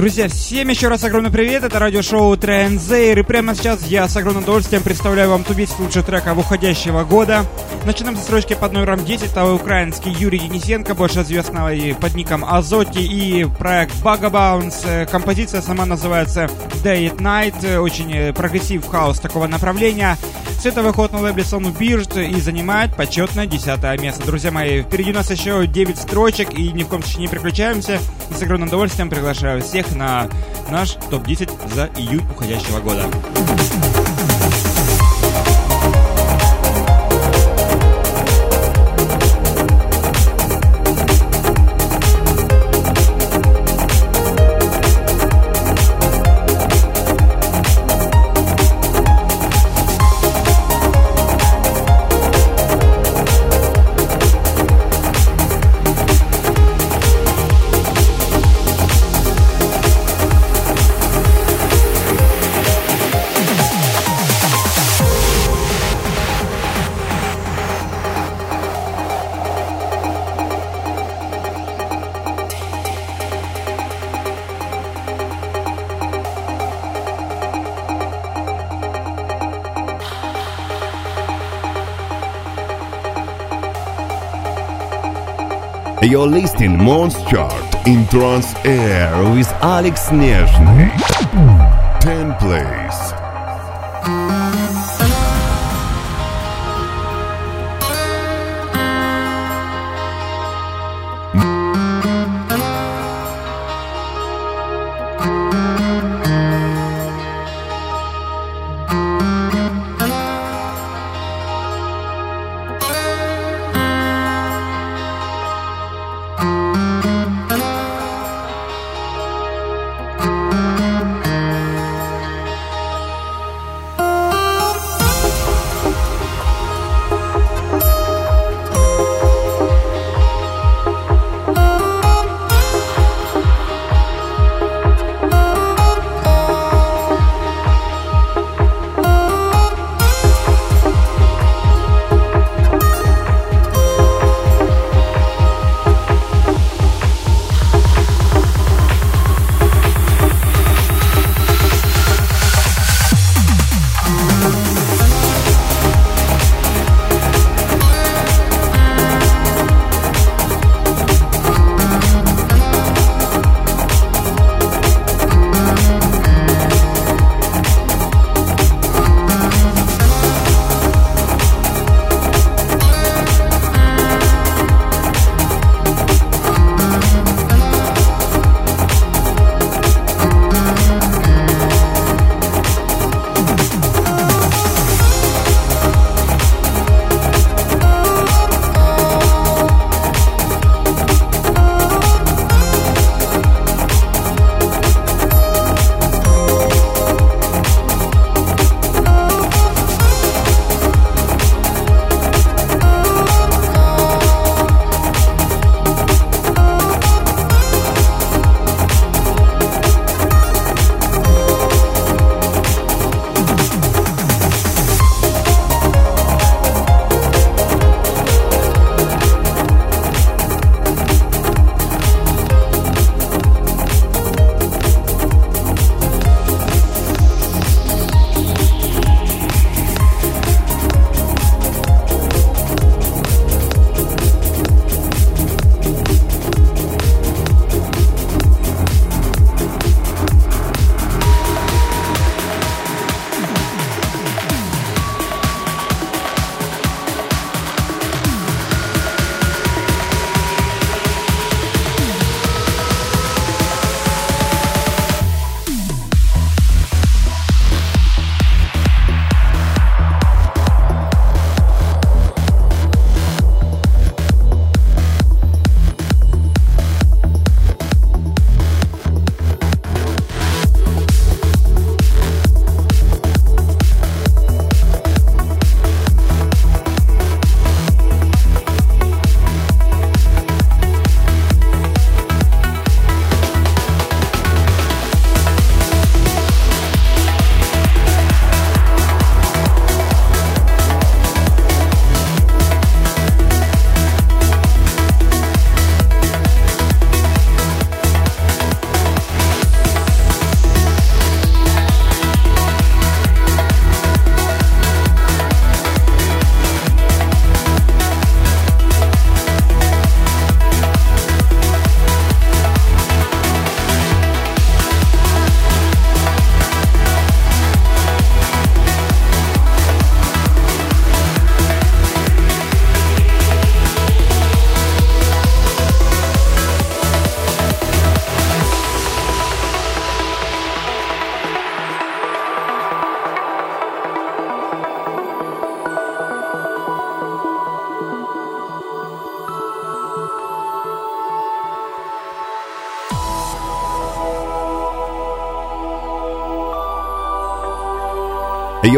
Друзья, всем еще раз огромный привет, это радиошоу Trance Air, и прямо сейчас я с огромным удовольствием представляю вам топ-10 лучших треков уходящего года. Начинаем со строчки под номером 10, это украинский Юрий Денисенко, больше известный под ником Azotti, и проект Bugabouns. Композиция сама называется Day and Night, очень progressive house такого направления. Все это выходит на лейбле Sony Beard и занимает почетное десятое место. Друзья мои, впереди у нас еще 9 строчек, и ни в коем случае не переключаемся. И с огромным удовольствием приглашаю всех на наш топ-10 за июнь уходящего года. You're listening Monster in Trance Air with Alex Nezhny. 10 place.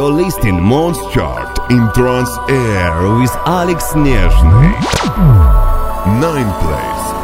Your list in Mons Chart in Trans Air with Alex Nezhny. Nine place.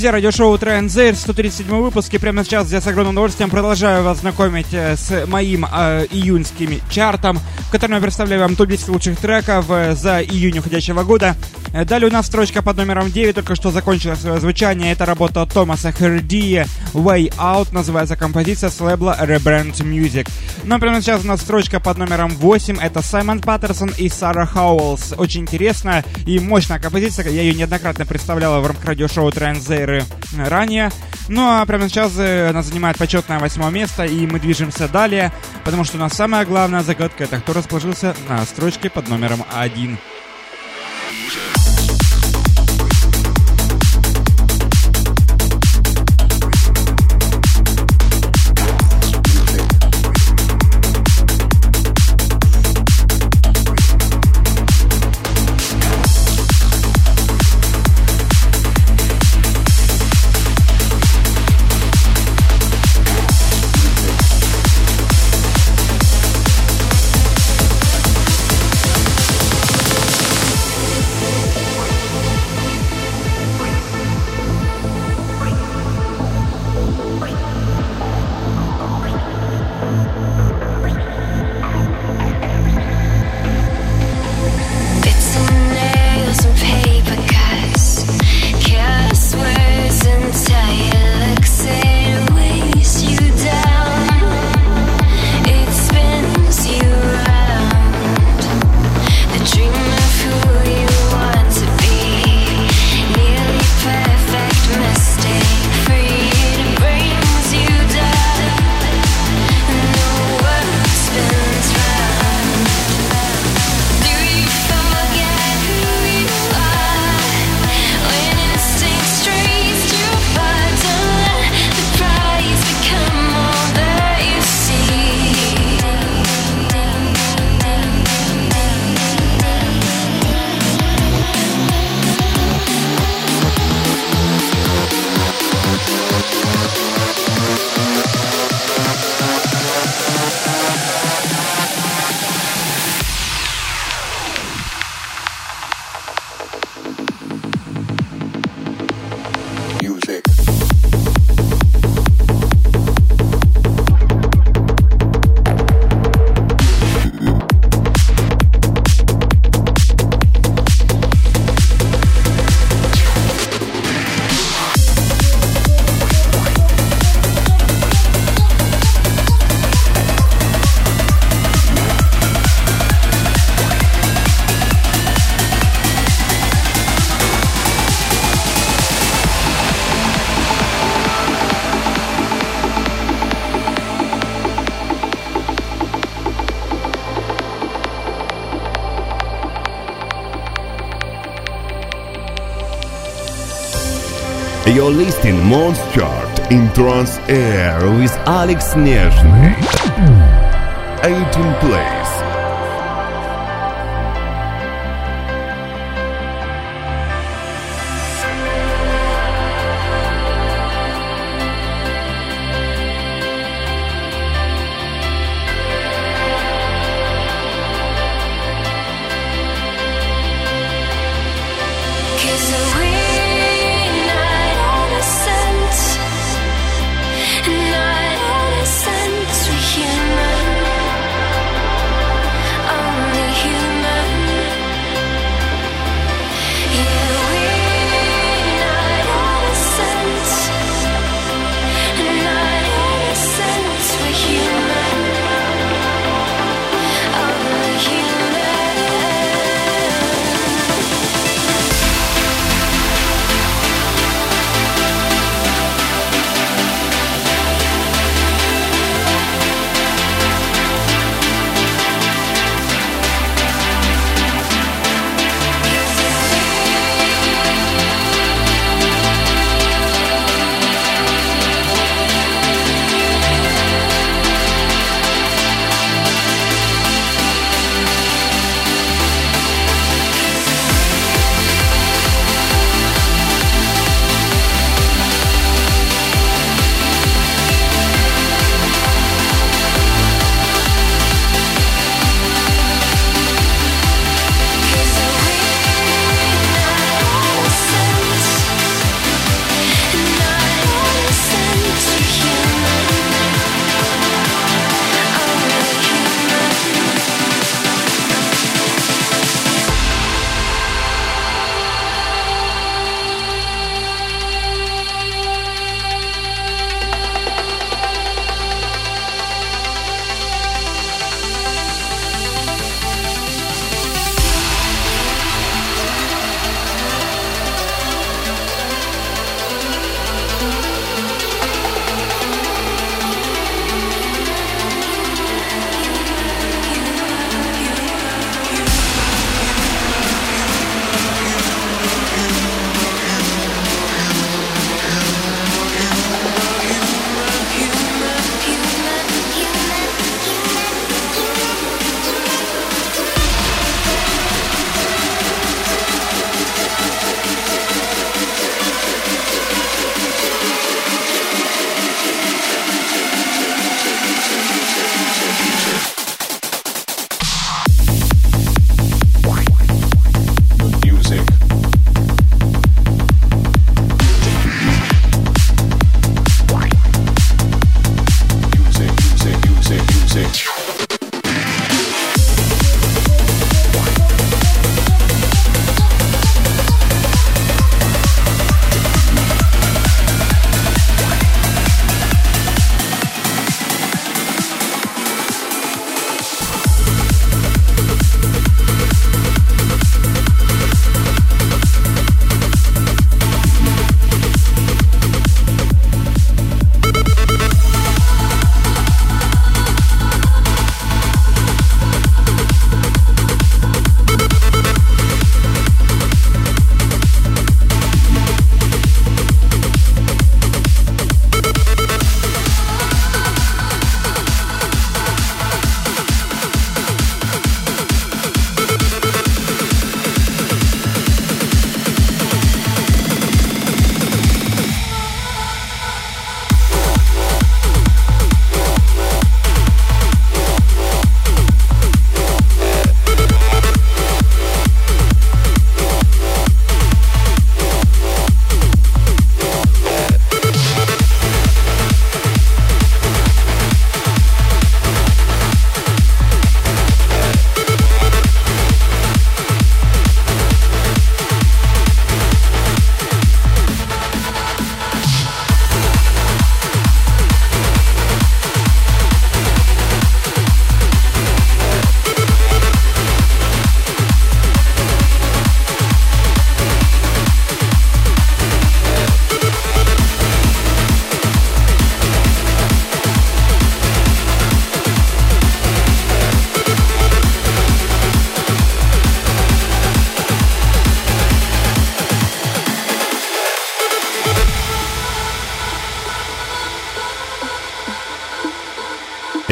Друзья, радиошоу Транзейр, 137 выпуск, и прямо сейчас я с огромным удовольствием продолжаю вас знакомить э, с моим э, июньским чартом, в котором я представляю вам топ-10 лучших треков э, за июнь уходящего года. Э, далее у нас строчка под номером 9, только что закончила свое звучание. Это работа Томаса Херди «Way Out», называется композиция с лейбла Rebrand Music. Но прямо сейчас у нас строчка под номером 8, это Саймон Паттерсон и Сара Хауэллс. Очень интересная и мощная композиция, я ее неоднократно представляла в рамках радиошоу «Транзейры» ранее. Ну а прямо сейчас э, она занимает почетное восьмое место, и мы движемся далее, потому что у нас самая главная загадка — это кто расположился на строчке под номером 1. listing Mons chart in Trans Air with Alex Nezhny. 18 place. Cause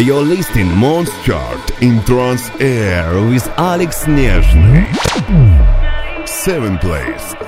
You're listening Mons Chart in Trans Air with Alex Nezhny. 7th place.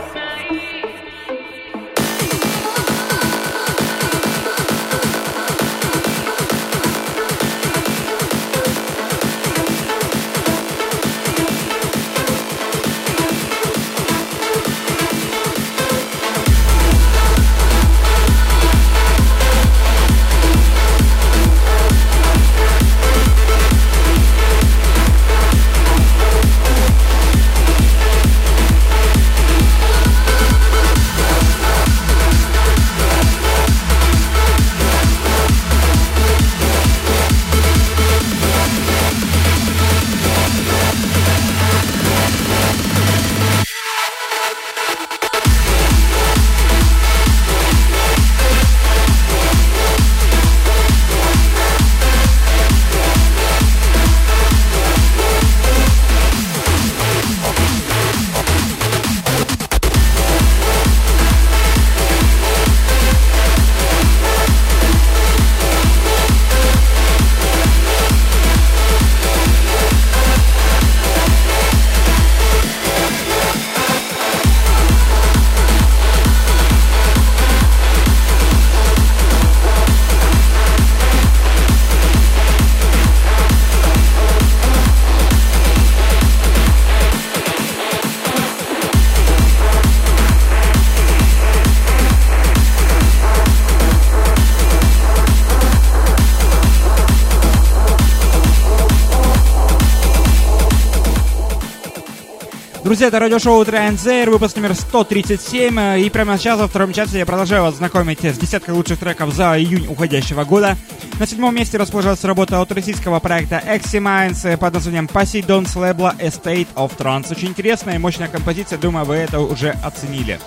Друзья, это радиошоу Транзейр, выпуск номер 137. И прямо сейчас, во втором часе, я продолжаю вас знакомить с десяткой лучших треков за июнь уходящего года. На седьмом месте расположилась работа от российского проекта Eximines под названием Poseidon с лейбла Estate of Trance. Очень интересная и мощная композиция, думаю, вы это уже оценили.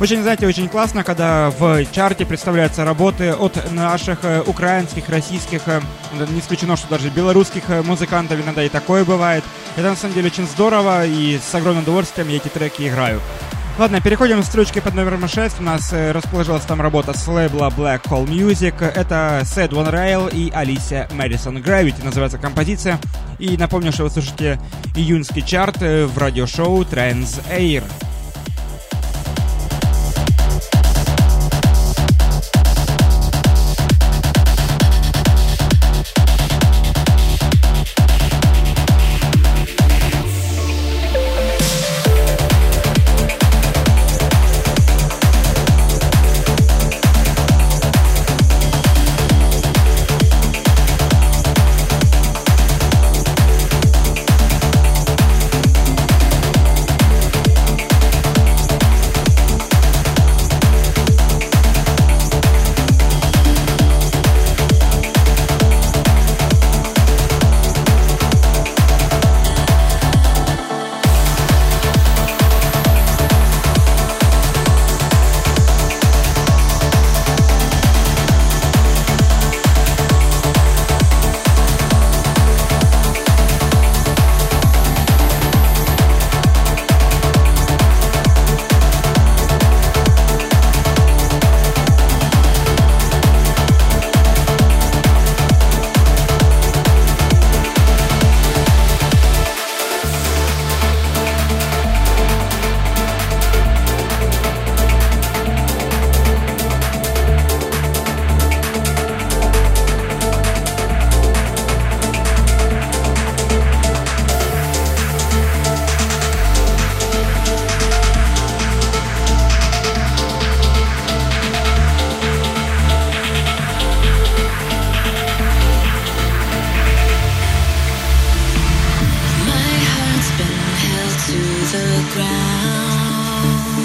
Очень, знаете, очень классно, когда в чарте представляются работы от наших э, украинских, российских, э, не исключено, что даже белорусских э, музыкантов, иногда и такое бывает. Это на самом деле очень здорово, и с огромным удовольствием я эти треки играю. Ладно, переходим к строчке под номером 6. У нас расположилась там работа с лейбла Black Hole Music. Это Sad One Rail и Алисия Мэдисон Gravity называется композиция. И напомню, что вы слушаете июньский чарт в радиошоу Trans Air.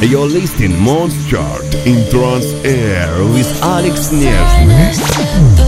You're listening Monster Chart in Trans Air with Alex Niersen.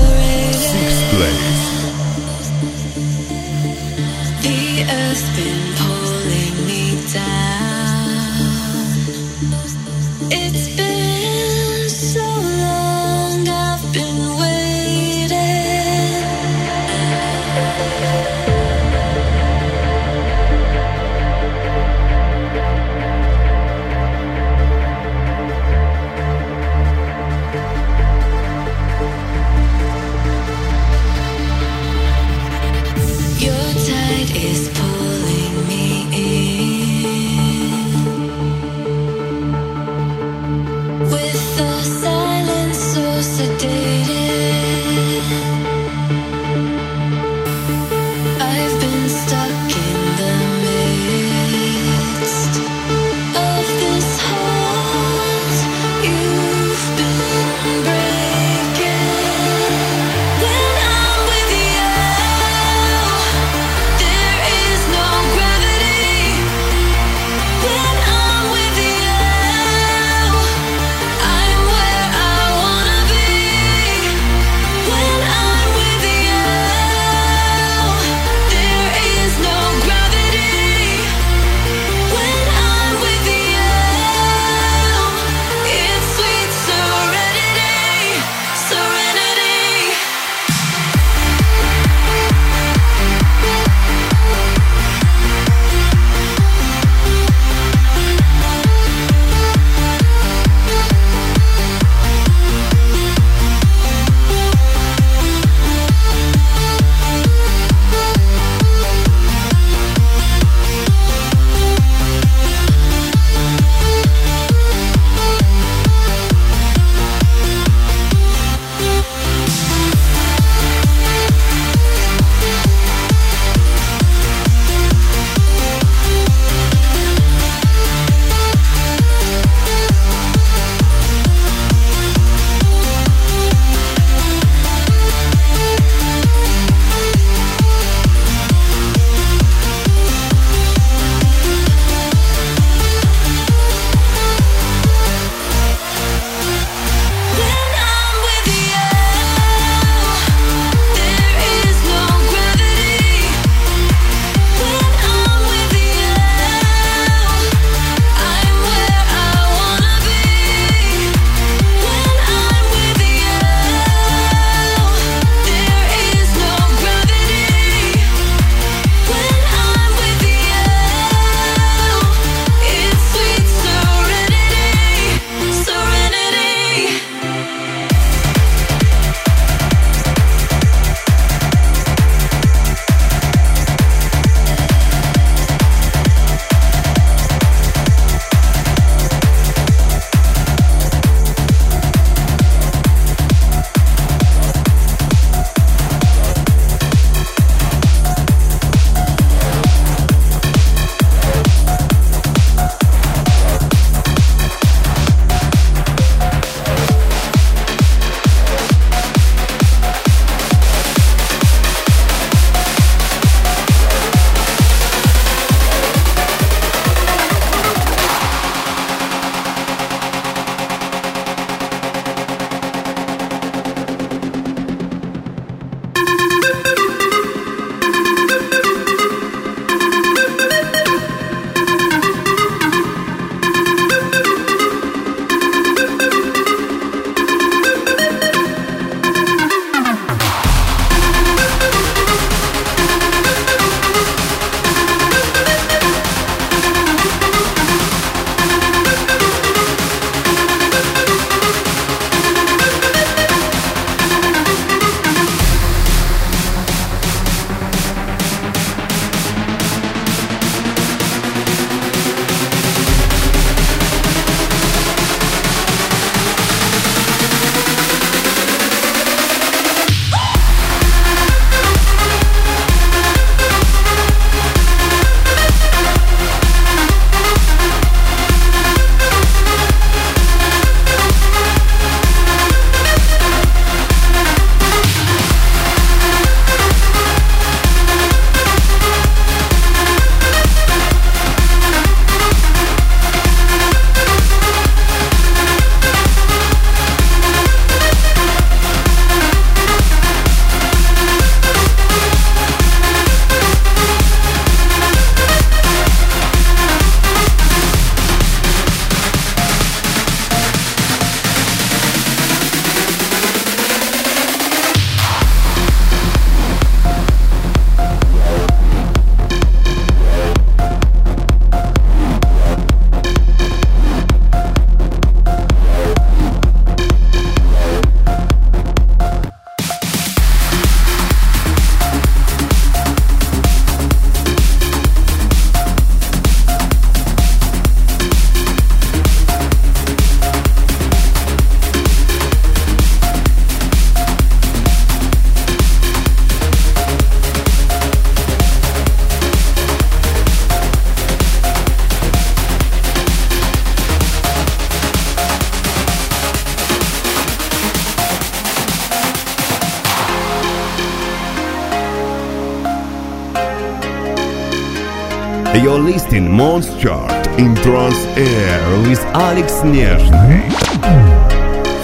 You're listing Mons Chart in Trans Air with Alex Nezhny.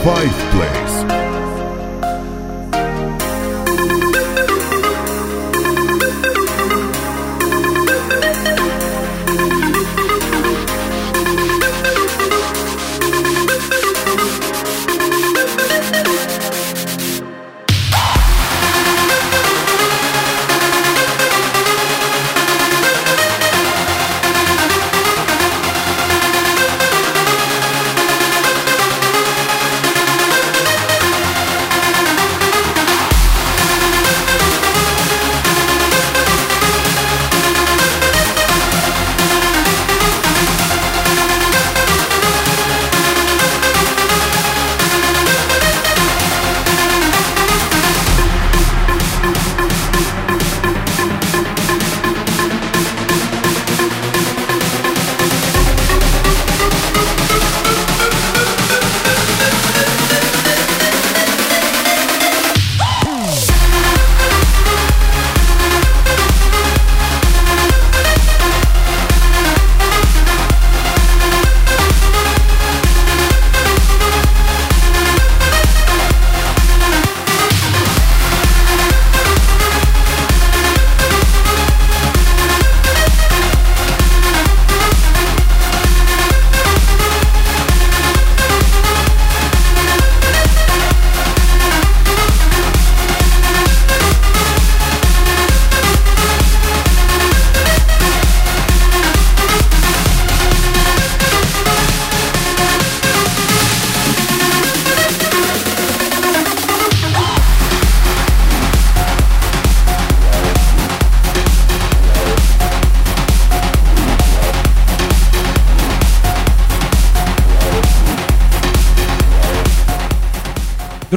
5 play.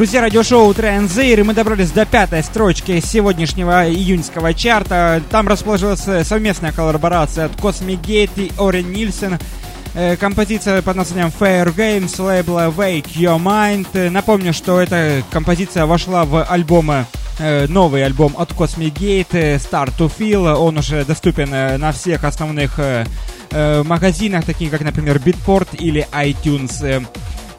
Друзья, радиошоу Транзейр, и мы добрались до пятой строчки сегодняшнего июньского чарта. Там расположилась совместная коллаборация от Cosmic Gate и Орен Нильсон. Э, композиция под названием Fair Games лейбла Wake Your Mind. Напомню, что эта композиция вошла в альбомы э, новый альбом от Cosmic Gate э, Start to Feel. Он уже доступен на всех основных магазинах, таких как, например, Beatport или iTunes.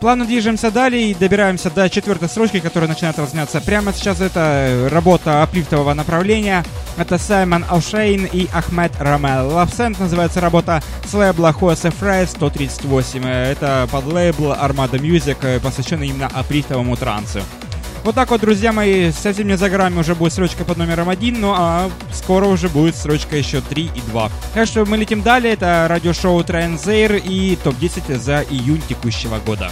Плавно движемся далее и добираемся до четвертой строчки, которая начинает разняться прямо сейчас. Это работа аплифтового направления. Это Саймон Алшейн и Ахмед Рамел. Лавсент называется работа с лейбла Хосе Фрай 138. Это под лейбл Armada Music, посвященный именно аплифтовому трансу. Вот так вот, друзья мои, совсем не за грамме уже будет строчка под номером один, ну а скоро уже будет строчка еще 3 и 2. Так что мы летим далее, это радиошоу Транзейр и топ-10 за июнь текущего года.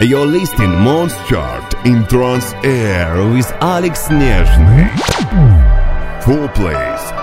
You're listening Mons Chart in Trans Air with Alex Nezhny. Four plays.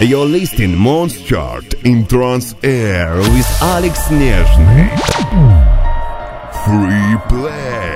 You're listening Mons Chart in Trans Air with Alex Nezhny. Free play.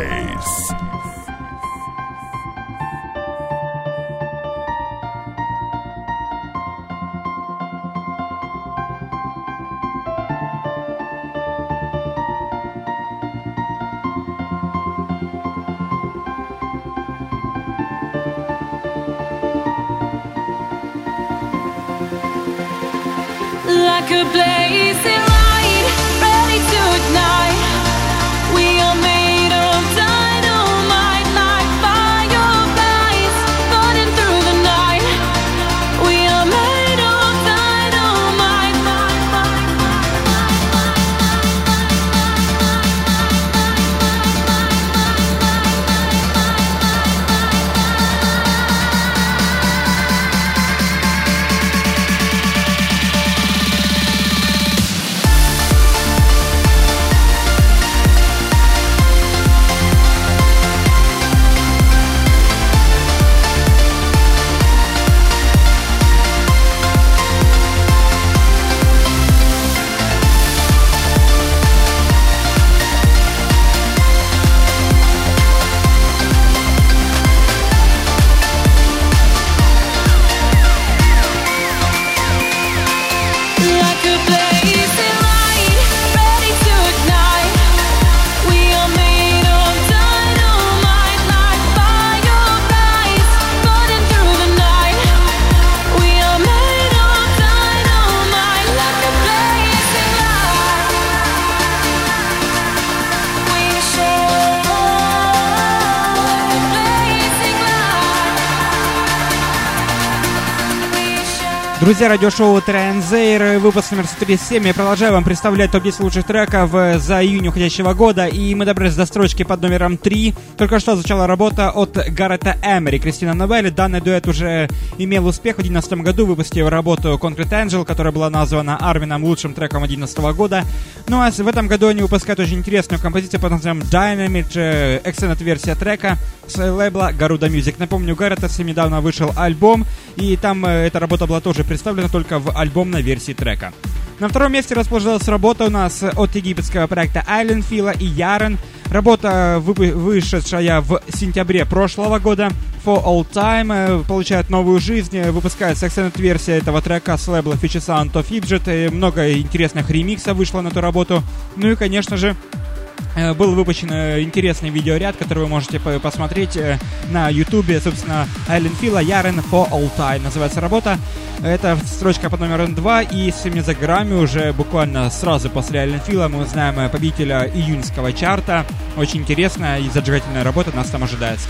Друзья, радиошоу Транзейр, выпуск номер 137. Я продолжаю вам представлять топ-10 лучших треков э, за июнь уходящего года. И мы добрались до строчки под номером 3. Только что звучала работа от Гаррета Эмери, Кристина Новелли. Данный дуэт уже имел успех в 2011 году, выпустив работу Concrete Angel, которая была названа Армином лучшим треком 2011 года. Ну а в этом году они выпускают очень интересную композицию под названием Dynamite, extended версия трека с лейбла Garuda Music. Напомню, у Гаррета недавно вышел альбом, и там э, эта работа была тоже представлена только в альбомной версии трека. На втором месте расположилась работа у нас от египетского проекта Island Fila и Ярен. Работа, вышедшая в сентябре прошлого года, For All Time, э, получает новую жизнь, э, выпускается extended версия этого трека с лейбла Future Sound of Fidget, много интересных ремиксов вышло на эту работу. Ну и, конечно же, был выпущен э, интересный видеоряд, который вы можете посмотреть э, на ютубе, собственно, Айлен Фила, Ярен for All Time называется работа. Это строчка под номером 2, и с этими за Грамми уже буквально сразу после Айлен Фила мы узнаем победителя июньского чарта. Очень интересная и зажигательная работа нас там ожидается.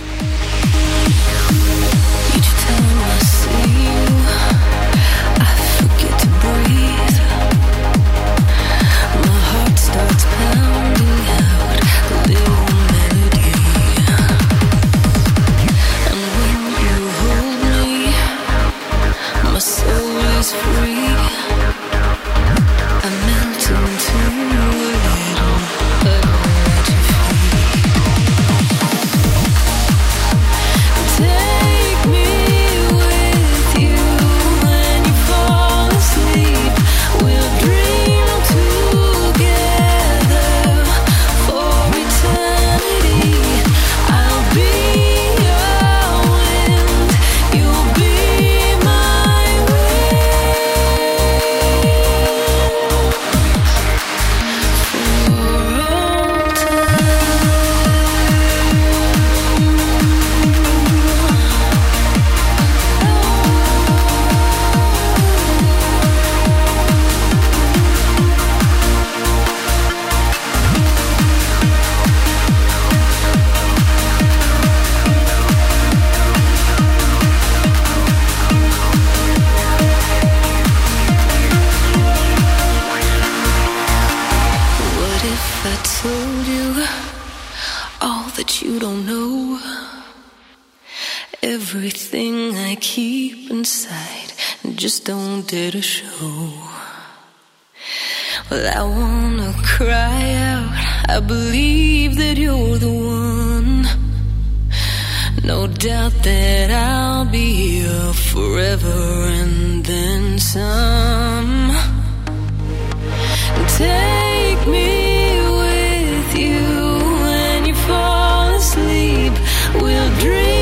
Everything I keep inside and just don't dare to show. Well, I wanna cry out. I believe that you're the one. No doubt that I'll be here forever and then some. Take me with you when you fall asleep. We'll dream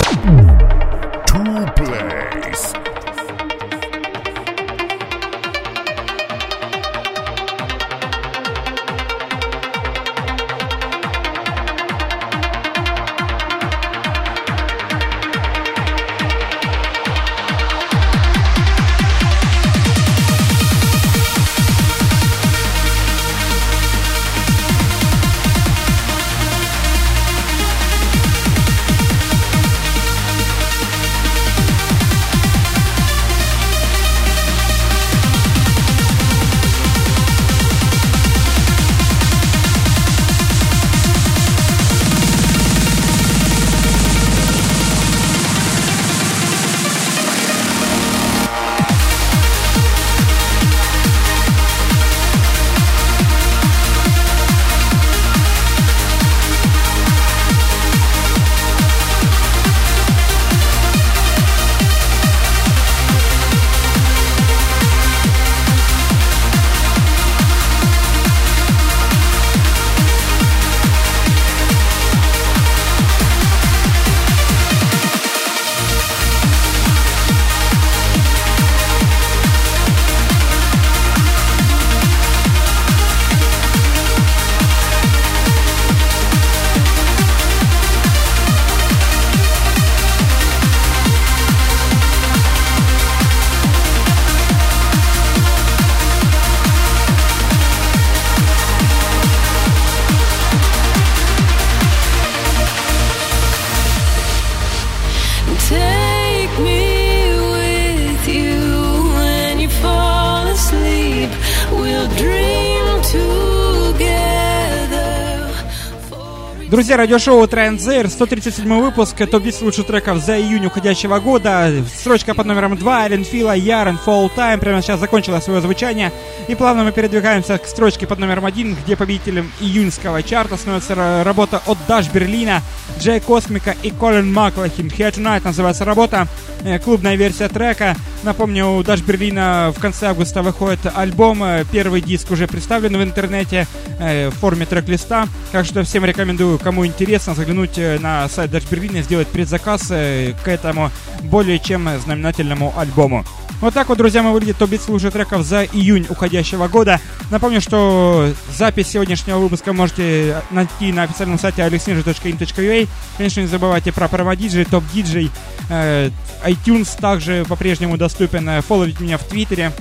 Друзья, радиошоу Транзер, 137 выпуск, топ-10 лучших треков за июнь уходящего года. Строчка под номером 2, Эллен Фила, Ярен, Fall Time, прямо сейчас закончила свое звучание. И плавно мы передвигаемся к строчке под номером 1, где победителем июньского чарта становится ра- работа от Даш Берлина, Джей Космика и Колин Маклахин. Here Tonight называется работа, э, клубная версия трека. Напомню, у Даш Берлина в конце августа выходит альбом, э, первый диск уже представлен в интернете э, в форме трек-листа, так что всем рекомендую, кому интересно, заглянуть э, на сайт Берлина и сделать предзаказ э, к этому более чем знаменательному альбому. Вот так вот, друзья, мы выглядит топ-10 лучших треков за июнь уходящего года. Напомню, что запись сегодняшнего выпуска можете найти на официальном сайте alexnежи.in.ua. Конечно, не забывайте про проводиджи, топ-диджей, э, iTunes также по-прежнему доступен. Фолловить меня в Твиттере.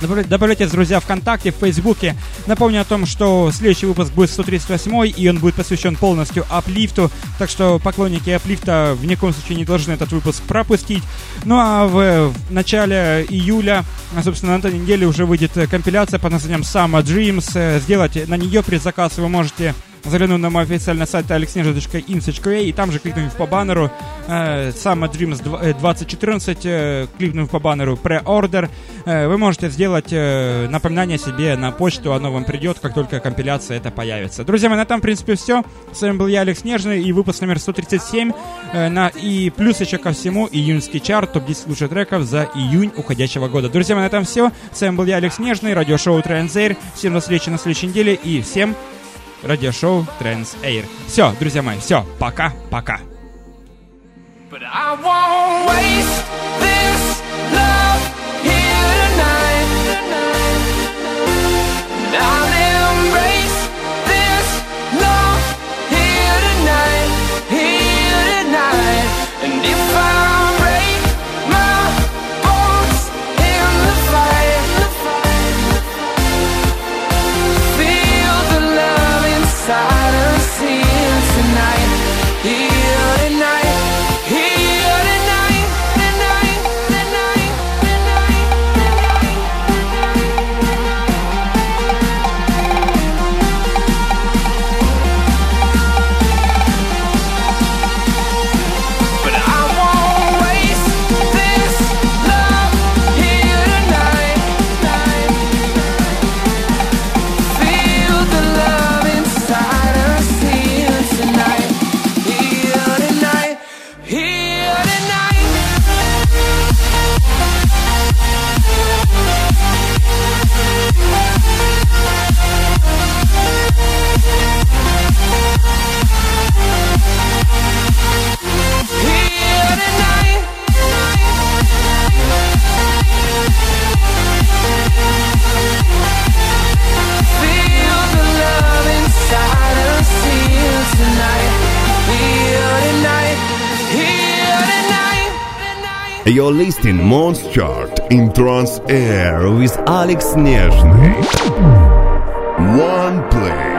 Добавля- Добавляйтесь, друзья, ВКонтакте, в Фейсбуке. Напомню о том, что следующий выпуск будет 138 и он будет посвящен полностью аплифту. Так что поклонники аплифта в никаком случае не должны этот выпуск пропустить. Ну а в, в начале июля, а, собственно, на этой неделе уже выйдет компиляция под названием Summer Dreams. Э, Сделать на нее предзаказ вы можете заглянув на мой официальный сайт alexneža.in.ua и там же кликнув по баннеру э, Summer Dreams дв- э, 2014, э, кликнув по баннеру Pre-Order, э, вы можете сделать э, напоминание себе на почту, оно вам придет, как только компиляция это появится. Друзья мои, на этом, в принципе, все. С вами был я, Алекс Нежный, и выпуск номер 137. э, на, и плюс еще ко всему, июньский чарт, топ-10 лучших треков за июнь уходящего года. Друзья мои, на этом все. С вами был я, Алекс Нежный, радиошоу Транзейр. Всем до встречи на следующей неделе и всем радиошоу Trans Air. Все, друзья мои, все, пока-пока. But I won't waste You're listening Mons Chart in Trans Air with Alex Nezhny. One play.